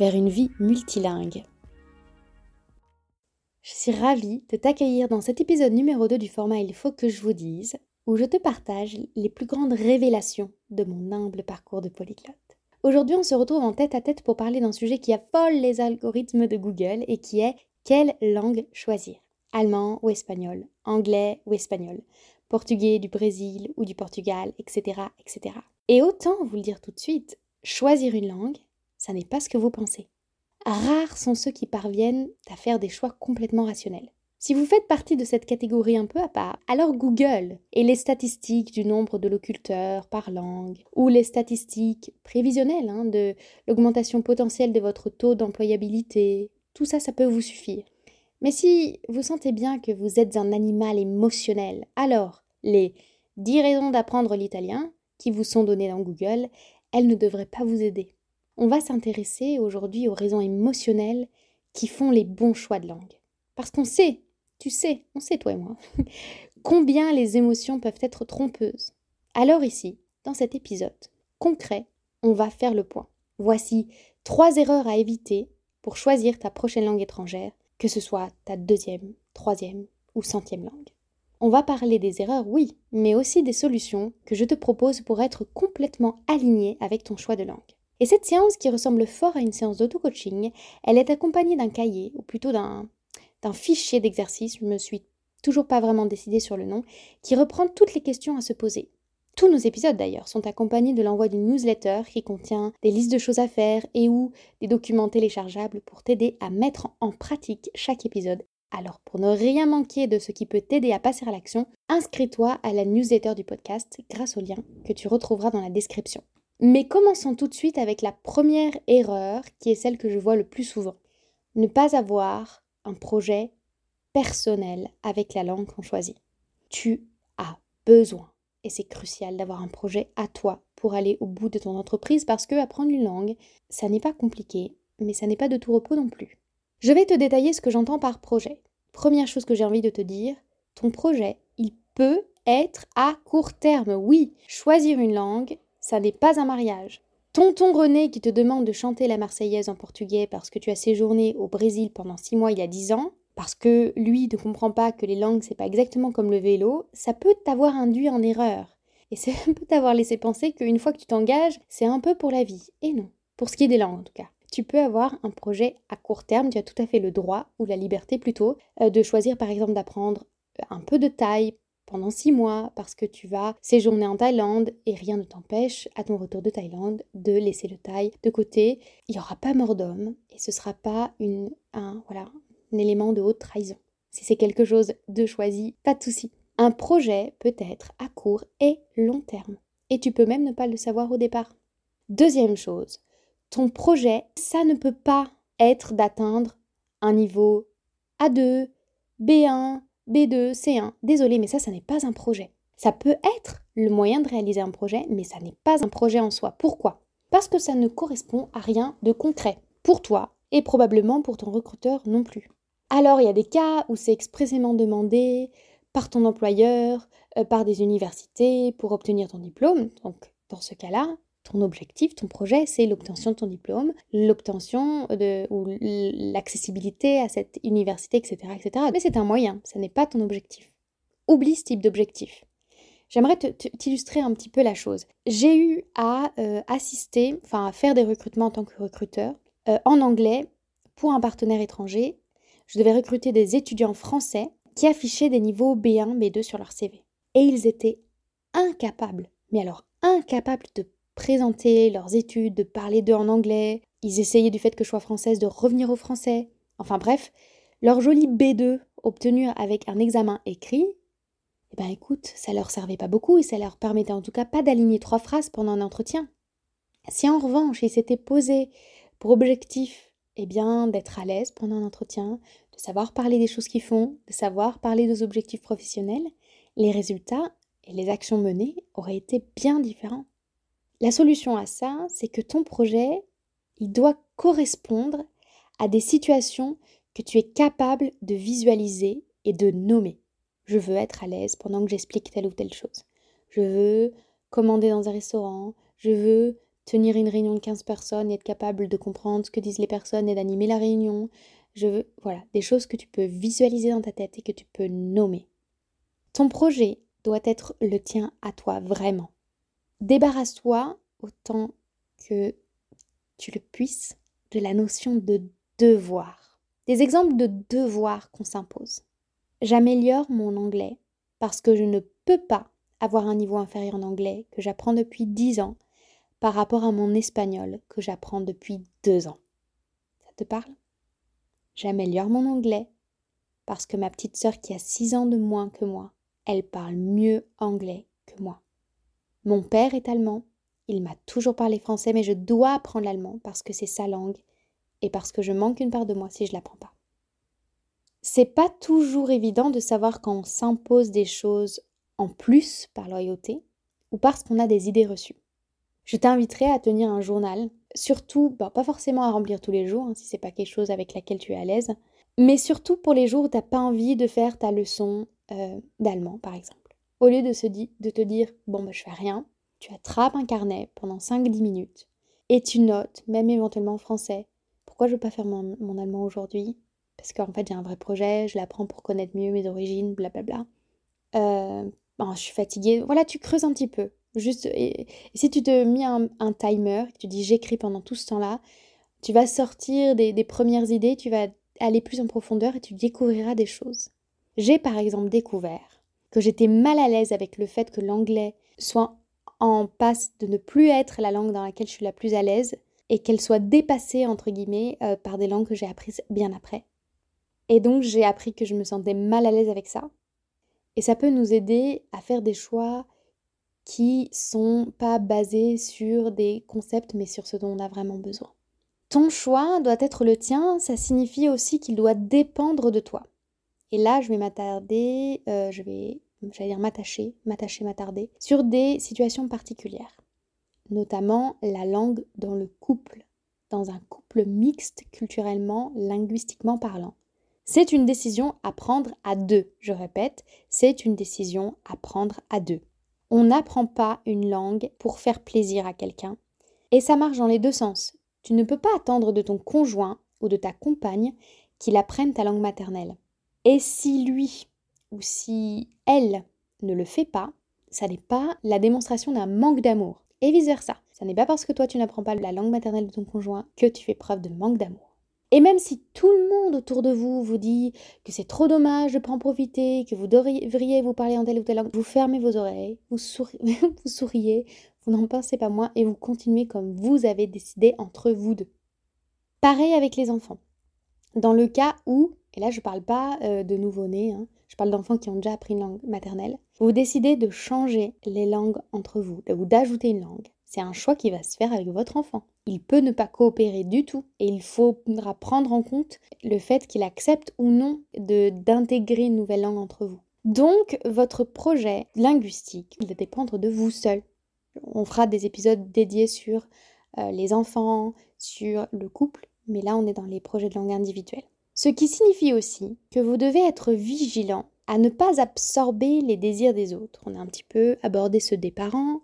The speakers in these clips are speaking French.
vers une vie multilingue. Je suis ravie de t'accueillir dans cet épisode numéro 2 du format Il faut que je vous dise, où je te partage les plus grandes révélations de mon humble parcours de polyglotte. Aujourd'hui, on se retrouve en tête à tête pour parler d'un sujet qui affole les algorithmes de Google et qui est quelle langue choisir? Allemand ou espagnol Anglais ou espagnol Portugais du Brésil ou du Portugal, etc., etc. Et autant vous le dire tout de suite, choisir une langue, ça n'est pas ce que vous pensez. Rares sont ceux qui parviennent à faire des choix complètement rationnels. Si vous faites partie de cette catégorie un peu à part, alors Google et les statistiques du nombre de locuteurs par langue, ou les statistiques prévisionnelles hein, de l'augmentation potentielle de votre taux d'employabilité, tout ça, ça peut vous suffire. Mais si vous sentez bien que vous êtes un animal émotionnel, alors les 10 raisons d'apprendre l'italien qui vous sont données dans Google, elles ne devraient pas vous aider on va s'intéresser aujourd'hui aux raisons émotionnelles qui font les bons choix de langue. Parce qu'on sait, tu sais, on sait toi et moi, combien les émotions peuvent être trompeuses. Alors ici, dans cet épisode concret, on va faire le point. Voici trois erreurs à éviter pour choisir ta prochaine langue étrangère, que ce soit ta deuxième, troisième ou centième langue. On va parler des erreurs, oui, mais aussi des solutions que je te propose pour être complètement aligné avec ton choix de langue. Et cette séance, qui ressemble fort à une séance d'auto-coaching, elle est accompagnée d'un cahier, ou plutôt d'un fichier d'exercice, je ne me suis toujours pas vraiment décidée sur le nom, qui reprend toutes les questions à se poser. Tous nos épisodes d'ailleurs sont accompagnés de l'envoi d'une newsletter qui contient des listes de choses à faire et ou des documents téléchargeables pour t'aider à mettre en pratique chaque épisode. Alors pour ne rien manquer de ce qui peut t'aider à passer à l'action, inscris-toi à la newsletter du podcast grâce au lien que tu retrouveras dans la description. Mais commençons tout de suite avec la première erreur qui est celle que je vois le plus souvent. Ne pas avoir un projet personnel avec la langue qu'on choisit. Tu as besoin, et c'est crucial d'avoir un projet à toi pour aller au bout de ton entreprise parce que apprendre une langue, ça n'est pas compliqué, mais ça n'est pas de tout repos non plus. Je vais te détailler ce que j'entends par projet. Première chose que j'ai envie de te dire, ton projet, il peut être à court terme. Oui, choisir une langue, ça n'est pas un mariage. Tonton René qui te demande de chanter la Marseillaise en portugais parce que tu as séjourné au Brésil pendant six mois il y a dix ans, parce que lui ne comprend pas que les langues c'est pas exactement comme le vélo, ça peut t'avoir induit en erreur. Et ça peut t'avoir laissé penser qu'une fois que tu t'engages, c'est un peu pour la vie. Et non, pour ce qui est des langues en tout cas. Tu peux avoir un projet à court terme, tu as tout à fait le droit, ou la liberté plutôt, euh, de choisir par exemple d'apprendre un peu de taille pendant six mois parce que tu vas séjourner en Thaïlande et rien ne t'empêche à ton retour de Thaïlande de laisser le Thaï de côté. Il n'y aura pas mort d'homme et ce ne sera pas un, un élément de haute trahison. Si c'est quelque chose de choisi, pas de souci. Un projet peut être à court et long terme et tu peux même ne pas le savoir au départ. Deuxième chose, ton projet, ça ne peut pas être d'atteindre un niveau A2, B1, B2, C1. Désolé, mais ça, ça n'est pas un projet. Ça peut être le moyen de réaliser un projet, mais ça n'est pas un projet en soi. Pourquoi? Parce que ça ne correspond à rien de concret pour toi et probablement pour ton recruteur non plus. Alors, il y a des cas où c'est expressément demandé par ton employeur, euh, par des universités pour obtenir ton diplôme. Donc, dans ce cas-là, ton objectif, ton projet, c'est l'obtention de ton diplôme, l'obtention de ou l'accessibilité à cette université, etc., etc. Mais c'est un moyen, ce n'est pas ton objectif. Oublie ce type d'objectif. J'aimerais t'illustrer un petit peu la chose. J'ai eu à euh, assister, enfin à faire des recrutements en tant que recruteur euh, en anglais pour un partenaire étranger. Je devais recruter des étudiants français qui affichaient des niveaux B1, B2 sur leur CV. Et ils étaient incapables, mais alors incapables de présenter leurs études, de parler d'eux en anglais. Ils essayaient du fait que je sois française de revenir au français. Enfin bref, leur joli B2 obtenu avec un examen écrit, eh ben écoute, ça leur servait pas beaucoup et ça leur permettait en tout cas pas d'aligner trois phrases pendant un entretien. Si en revanche ils s'étaient posés pour objectif eh bien, d'être à l'aise pendant un entretien, de savoir parler des choses qu'ils font, de savoir parler des objectifs professionnels, les résultats et les actions menées auraient été bien différents. La solution à ça, c'est que ton projet, il doit correspondre à des situations que tu es capable de visualiser et de nommer. Je veux être à l'aise pendant que j'explique telle ou telle chose. Je veux commander dans un restaurant. Je veux tenir une réunion de 15 personnes et être capable de comprendre ce que disent les personnes et d'animer la réunion. Je veux, voilà, des choses que tu peux visualiser dans ta tête et que tu peux nommer. Ton projet doit être le tien à toi vraiment. Débarrasse-toi autant que tu le puisses de la notion de devoir. Des exemples de devoir qu'on s'impose. J'améliore mon anglais parce que je ne peux pas avoir un niveau inférieur en anglais que j'apprends depuis 10 ans par rapport à mon espagnol que j'apprends depuis deux ans. Ça te parle? J'améliore mon anglais parce que ma petite sœur qui a six ans de moins que moi, elle parle mieux anglais que moi. Mon père est allemand, il m'a toujours parlé français, mais je dois apprendre l'allemand parce que c'est sa langue et parce que je manque une part de moi si je l'apprends pas. C'est pas toujours évident de savoir quand on s'impose des choses en plus par loyauté ou parce qu'on a des idées reçues. Je t'inviterai à tenir un journal, surtout, bah, pas forcément à remplir tous les jours, hein, si c'est pas quelque chose avec laquelle tu es à l'aise, mais surtout pour les jours où t'as pas envie de faire ta leçon euh, d'allemand, par exemple. Au lieu de, te dire, bon, bah, je fais rien, tu attrapes un carnet pendant 5-10 minutes et tu notes, même éventuellement en français, pourquoi je veux pas faire mon, allemand aujourd'hui? Parce qu'en fait, j'ai un vrai projet, je l'apprends pour connaître mieux mes origines, blablabla. Euh, je suis fatiguée. Voilà, tu creuses un petit peu. Juste, et, si tu te mets un, timer, tu dis j'écris pendant tout ce temps-là, tu vas sortir des premières idées, tu vas aller plus en profondeur et tu découvriras des choses. J'ai par exemple découvert que j'étais mal à l'aise avec le fait que l'anglais soit en passe de ne plus être la langue dans laquelle je suis la plus à l'aise et qu'elle soit dépassée entre guillemets euh, par des langues que j'ai apprises bien après. Et donc j'ai appris que je me sentais mal à l'aise avec ça. Et ça peut nous aider à faire des choix qui sont pas basés sur des concepts mais sur ce dont on a vraiment besoin. Ton choix doit être le tien, ça signifie aussi qu'il doit dépendre de toi. Et là, je vais m'attarder, euh, je vais, j'allais dire m'attacher, m'attacher, m'attarder sur des situations particulières, notamment la langue dans le couple, dans un couple mixte culturellement, linguistiquement parlant. C'est une décision à prendre à deux. Je répète, c'est une décision à prendre à deux. On n'apprend pas une langue pour faire plaisir à quelqu'un. Et ça marche dans les deux sens. Tu ne peux pas attendre de ton conjoint ou de ta compagne qu'il apprenne ta langue maternelle. Et si lui ou si elle ne le fait pas, ça n'est pas la démonstration d'un manque d'amour. Et vice-versa. Ça n'est pas parce que toi tu n'apprends pas la langue maternelle de ton conjoint que tu fais preuve de manque d'amour. Et même si tout le monde autour de vous vous dit que c'est trop dommage de pas en profiter, que vous devriez vous parler en telle ou telle langue, vous fermez vos oreilles, vous, vous souriez, vous n'en pensez pas moins et vous continuez comme vous avez décidé entre vous deux. Pareil avec les enfants. Dans le cas où, et là je ne parle pas euh, de nouveau-nés, hein, je parle d'enfants qui ont déjà appris une langue maternelle, vous décidez de changer les langues entre vous, ou d'ajouter une langue. C'est un choix qui va se faire avec votre enfant. Il peut ne pas coopérer du tout et il faudra prendre en compte le fait qu'il accepte ou non d'intégrer une nouvelle langue entre vous. Donc, votre projet linguistique, il va dépendre de vous seul. On fera des épisodes dédiés sur euh, les enfants, sur le couple, mais là on est dans les projets de langue individuelle. Ce qui signifie aussi que vous devez être vigilant à ne pas absorber les désirs des autres. On a un petit peu abordé ceux des parents,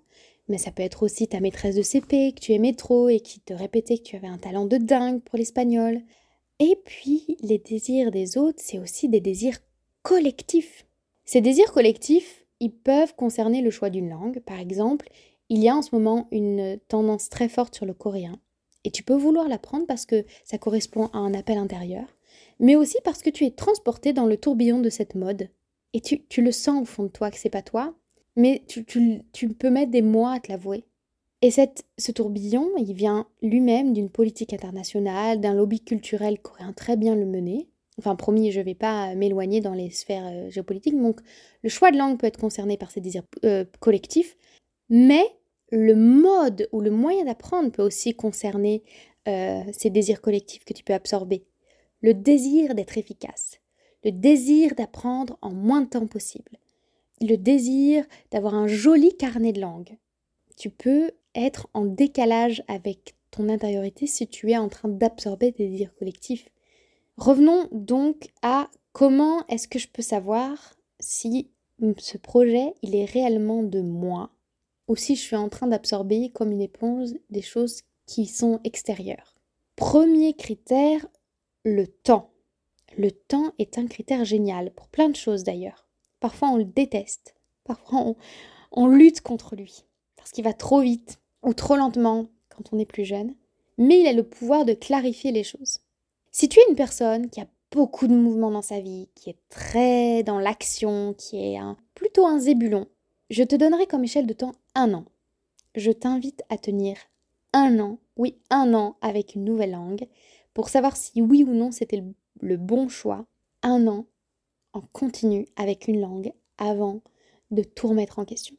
mais ça peut être aussi ta maîtresse de CP que tu aimais trop et qui te répétait que tu avais un talent de dingue pour l'espagnol. Et puis, les désirs des autres, c'est aussi des désirs collectifs. Ces désirs collectifs, ils peuvent concerner le choix d'une langue. Par exemple, il y a en ce moment une tendance très forte sur le coréen. Et tu peux vouloir l'apprendre parce que ça correspond à un appel intérieur, mais aussi parce que tu es transporté dans le tourbillon de cette mode. Et tu, le sens au fond de toi que c'est pas toi, mais tu, peux mettre des mois à te l'avouer. Et cette, ce tourbillon, il vient lui-même d'une politique internationale, d'un lobby culturel coréen très bien le mener. Enfin, promis, je ne vais pas m'éloigner dans les sphères euh, géopolitiques. Donc, le choix de langue peut être concerné par ces désirs euh, collectifs, mais le mode ou le moyen d'apprendre peut aussi concerner euh, ces désirs collectifs que tu peux absorber. Le désir d'être efficace, le désir d'apprendre en moins de temps possible, le désir d'avoir un joli carnet de langue. Tu peux être en décalage avec ton intériorité si tu es en train d'absorber des désirs collectifs. Revenons donc à comment est-ce que je peux savoir si ce projet, il est réellement de moi ou si je suis en train d'absorber comme une éponge des choses qui sont extérieures. Premier critère, le temps. Le temps est un critère génial pour plein de choses d'ailleurs. Parfois on le déteste, parfois on, lutte contre lui parce qu'il va trop vite ou trop lentement quand on est plus jeune, mais il a le pouvoir de clarifier les choses. Si tu es une personne qui a beaucoup de mouvements dans sa vie, qui est très dans l'action, qui est plutôt un zébulon, je te donnerai comme échelle de temps un an. Je t'invite à tenir un an, oui, un an avec une nouvelle langue, pour savoir si oui ou non c'était le, bon choix. Un an en continu avec une langue avant de tout remettre en question.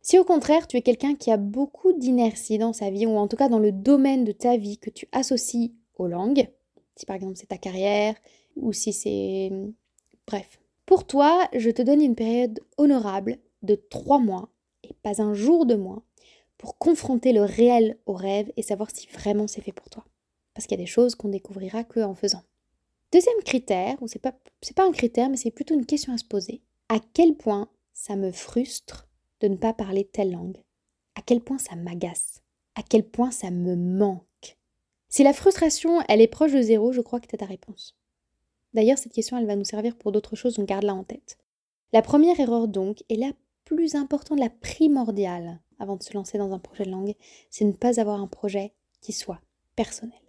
Si au contraire tu es quelqu'un qui a beaucoup d'inertie dans sa vie, ou en tout cas dans le domaine de ta vie que tu associes aux langues, si par exemple c'est ta carrière, ou si c'est... Bref. Pour toi, je te donne une période honorable de trois mois, et pas un jour de moins, pour confronter le réel au rêve et savoir si vraiment c'est fait pour toi. Parce qu'il y a des choses qu'on découvrira que en faisant. Deuxième critère, ou c'est pas, pas un critère, mais c'est plutôt une question à se poser. À quel point ça me frustre de ne pas parler telle langue? À quel point ça m'agace? À quel point ça me manque? Si la frustration, elle est proche de zéro, je crois que tu as ta réponse. D'ailleurs, cette question, elle va nous servir pour d'autres choses, on garde-la en tête. La première erreur donc, et la plus importante, la primordiale, avant de se lancer dans un projet de langue, c'est ne pas avoir un projet qui soit personnel.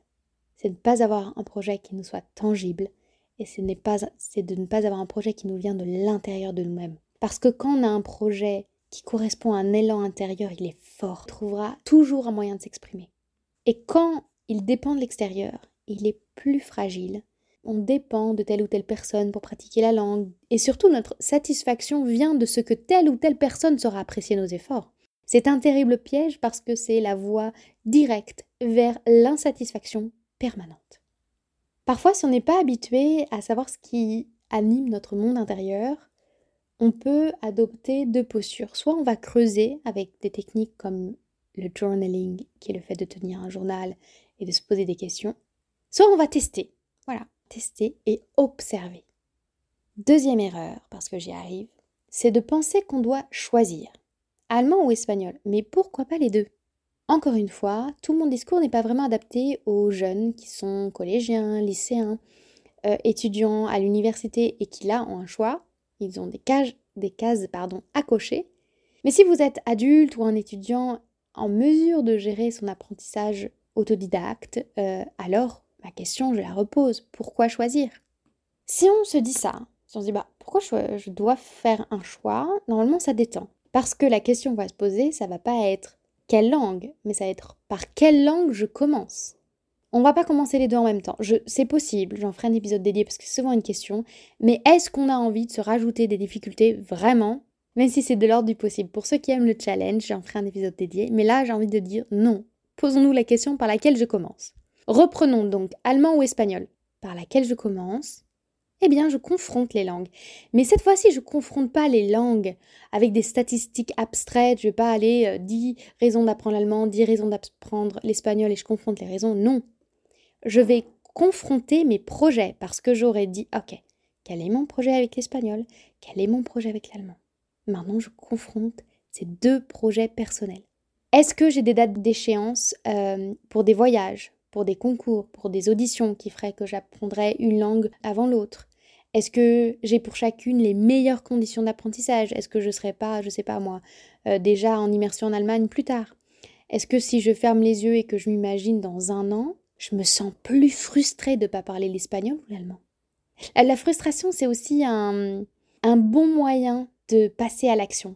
C'est de ne pas avoir un projet qui nous soit tangible, et c'est de ne pas avoir un projet qui nous vient de l'intérieur de nous-mêmes. Parce que quand on a un projet qui correspond à un élan intérieur, il est fort, il trouvera toujours un moyen de s'exprimer. Et quand il dépend de l'extérieur, il est plus fragile. On dépend de telle ou telle personne pour pratiquer la langue. Et surtout, notre satisfaction vient de ce que telle ou telle personne saura apprécier nos efforts. C'est un terrible piège parce que c'est la voie directe vers l'insatisfaction Parfois, si on n'est pas habitué à savoir ce qui anime notre monde intérieur, on peut adopter deux postures. Soit on va creuser avec des techniques comme le journaling, qui est le fait de tenir un journal et de se poser des questions. Soit on va tester. Voilà, tester et observer. Deuxième erreur, parce que j'y arrive, c'est de penser qu'on doit choisir. Allemand ou espagnol, mais pourquoi pas les deux? Encore une fois, tout mon discours n'est pas vraiment adapté aux jeunes qui sont collégiens, lycéens, euh, étudiants à l'université et qui là ont un choix ils ont des, cases, des cases pardon, à cocher. Mais si vous êtes adulte ou un étudiant en mesure de gérer son apprentissage autodidacte, euh, alors ma question, je la repose. Pourquoi choisir? Si on se dit ça, si on se dit bah, pourquoi je, je dois faire un choix, normalement ça détend. Parce que la question va se poser, ça va pas être quelle langue, mais ça va être par quelle langue je commence. On va pas commencer les deux en même temps. C'est possible, j'en ferai un épisode dédié parce que c'est souvent une question. Mais est-ce qu'on a envie de se rajouter des difficultés? Vraiment? Même si c'est de l'ordre du possible. Pour ceux qui aiment le challenge, j'en ferai un épisode dédié. Mais là, j'ai envie de dire non. Posons-nous la question par laquelle je commence. Reprenons donc allemand ou espagnol. Par laquelle je commence? Eh bien, je confronte les langues. Mais cette fois-ci, je ne confronte pas les langues avec des statistiques abstraites. Je ne vais pas aller 10 euh, raisons d'apprendre l'allemand, 10 raisons d'apprendre l'espagnol et je confronte les raisons. Non je vais confronter mes projets parce que j'aurais dit, ok, quel est mon projet avec l'espagnol? Quel est mon projet avec l'allemand? Maintenant, je confronte ces deux projets personnels. Est-ce que j'ai des dates d'échéance euh, pour des voyages, pour des concours, pour des auditions qui feraient que j'apprendrais une langue avant l'autre? Est-ce que j'ai pour chacune les meilleures conditions d'apprentissage? Est-ce que je ne serais pas, je sais pas moi, euh, déjà en immersion en Allemagne plus tard? Est-ce que si je ferme les yeux et que je m'imagine dans un an, je me sens plus frustrée de ne pas parler l'espagnol ou l'allemand? La frustration, c'est aussi un, bon moyen de passer à l'action.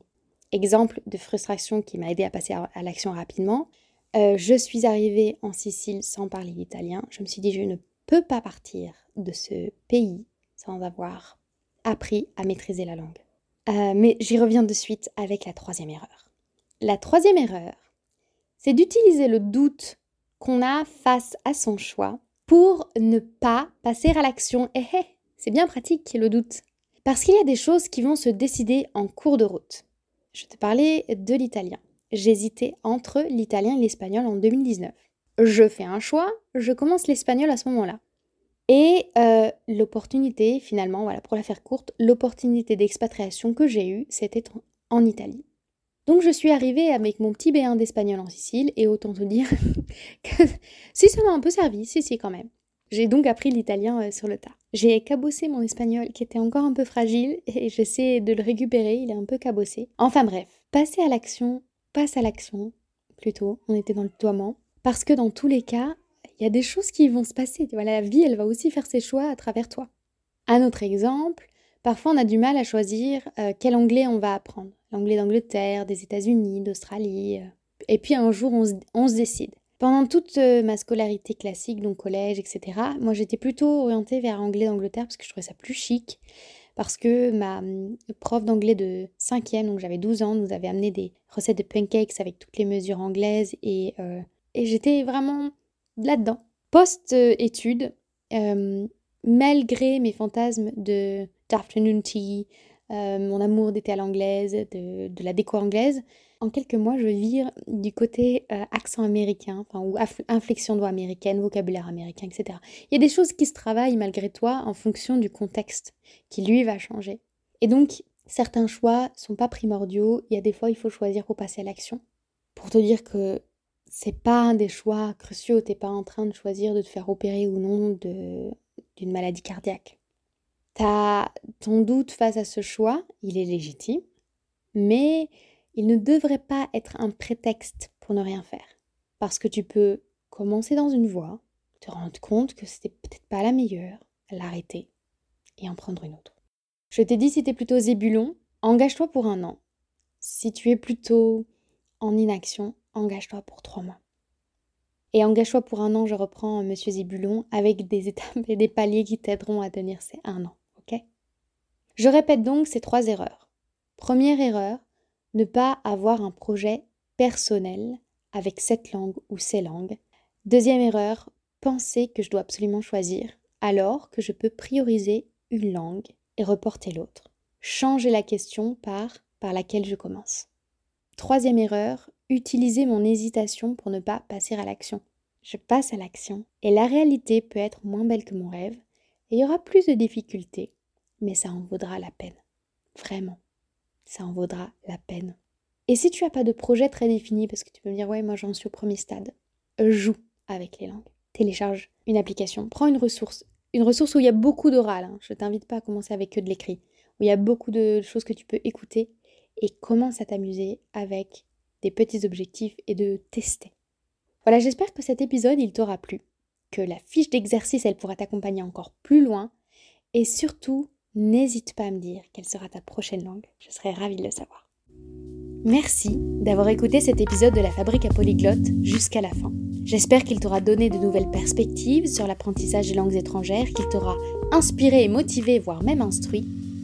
Exemple de frustration qui m'a aidé à passer à, l'action rapidement. Euh, je suis arrivée en Sicile sans parler l'italien. Je me suis dit, je ne peux pas partir de ce pays sans avoir appris à maîtriser la langue. Euh, mais j'y reviens de suite avec la troisième erreur. La troisième erreur, c'est d'utiliser le doute qu'on a face à son choix pour ne pas passer à l'action. Eh eh, c'est bien pratique le doute. Parce qu'il y a des choses qui vont se décider en cours de route. Je te parlais de l'italien. J'hésitais entre l'italien et l'espagnol en 2019. Je fais un choix, je commence l'espagnol à ce moment-là. Et euh, l'opportunité, finalement, voilà, pour la faire courte, l'opportunité d'expatriation que j'ai eue, c'était en Italie. Donc je suis arrivée avec mon petit B1 d'espagnol en Sicile, et autant te dire que si ça m'a un peu servi, si si quand même. J'ai donc appris l'italien euh, sur le tas. J'ai cabossé mon espagnol qui était encore un peu fragile, et j'essaie de le récupérer, il est un peu cabossé. Enfin bref, passer à l'action, passe à l'action, plutôt, on était dans le toiement, parce que dans tous les cas, il y a des choses qui vont se passer. La vie, elle va aussi faire ses choix à travers toi. Un autre exemple, parfois on a du mal à choisir euh, quel anglais on va apprendre. L'anglais d'Angleterre, des États-Unis, d'Australie. Euh. Et puis un jour, on se, décide. Pendant toute euh, ma scolarité classique, donc collège, etc., moi j'étais plutôt orientée vers anglais d'Angleterre parce que je trouvais ça plus chic. Parce que ma hum, prof d'anglais de 5e, donc j'avais 12 ans, nous avait amené des recettes de pancakes avec toutes les mesures anglaises et, et j'étais vraiment là-dedans. Post-études, euh, malgré mes fantasmes de d'afternoon tea, euh, mon amour d'été à l'anglaise, de, de, la déco anglaise, en quelques mois, je vire du côté euh, accent américain, enfin, ou inflexion de voix américaine, vocabulaire américain, etc. Il y a des choses qui se travaillent malgré toi en fonction du contexte qui, lui, va changer. Et donc, certains choix sont pas primordiaux. Il y a des fois, il faut choisir pour passer à l'action. Pour te dire que c'est pas des choix cruciaux. T'es pas en train de choisir de te faire opérer ou non d'une maladie cardiaque. As ton doute face à ce choix, il est légitime, mais il ne devrait pas être un prétexte pour ne rien faire. Parce que tu peux commencer dans une voie, te rendre compte que c'était peut-être pas la meilleure, l'arrêter et en prendre une autre. Je t'ai dit si t'es plutôt zébulon, engage-toi pour un an. Si tu es plutôt en inaction, engage-toi pour trois mois. Et engage-toi pour un an, je reprends Monsieur Zébulon, avec des étapes et des paliers qui t'aideront à tenir ces un an, ok? Je répète donc ces trois erreurs. Première erreur, ne pas avoir un projet personnel avec cette langue ou ces langues. Deuxième erreur, penser que je dois absolument choisir alors que je peux prioriser une langue et reporter l'autre. Changer la question par par laquelle je commence. Troisième erreur, utiliser mon hésitation pour ne pas passer à l'action. Je passe à l'action et la réalité peut être moins belle que mon rêve et il y aura plus de difficultés, mais ça en vaudra la peine. Vraiment, ça en vaudra la peine. Et si tu n'as pas de projet très défini, parce que tu peux me dire, ouais, moi j'en suis au premier stade, joue avec les langues. Télécharge une application, prends une ressource, une ressource où il y a beaucoup d'oral. Hein. Je t'invite pas à commencer avec que de l'écrit, où il y a beaucoup de choses que tu peux écouter et commence à t'amuser avec petits objectifs et de tester. Voilà, j'espère que cet épisode, il t'aura plu, que la fiche d'exercice, elle pourra t'accompagner encore plus loin, et surtout, n'hésite pas à me dire quelle sera ta prochaine langue, je serais ravie de le savoir. Merci d'avoir écouté cet épisode de la Fabrique à Polyglotte jusqu'à la fin. J'espère qu'il t'aura donné de nouvelles perspectives sur l'apprentissage des langues étrangères, qu'il t'aura inspiré et motivé, voire même instruit,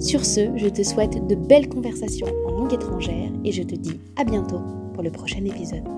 Sur ce, je te souhaite de belles conversations en langue étrangère et je te dis à bientôt pour le prochain épisode.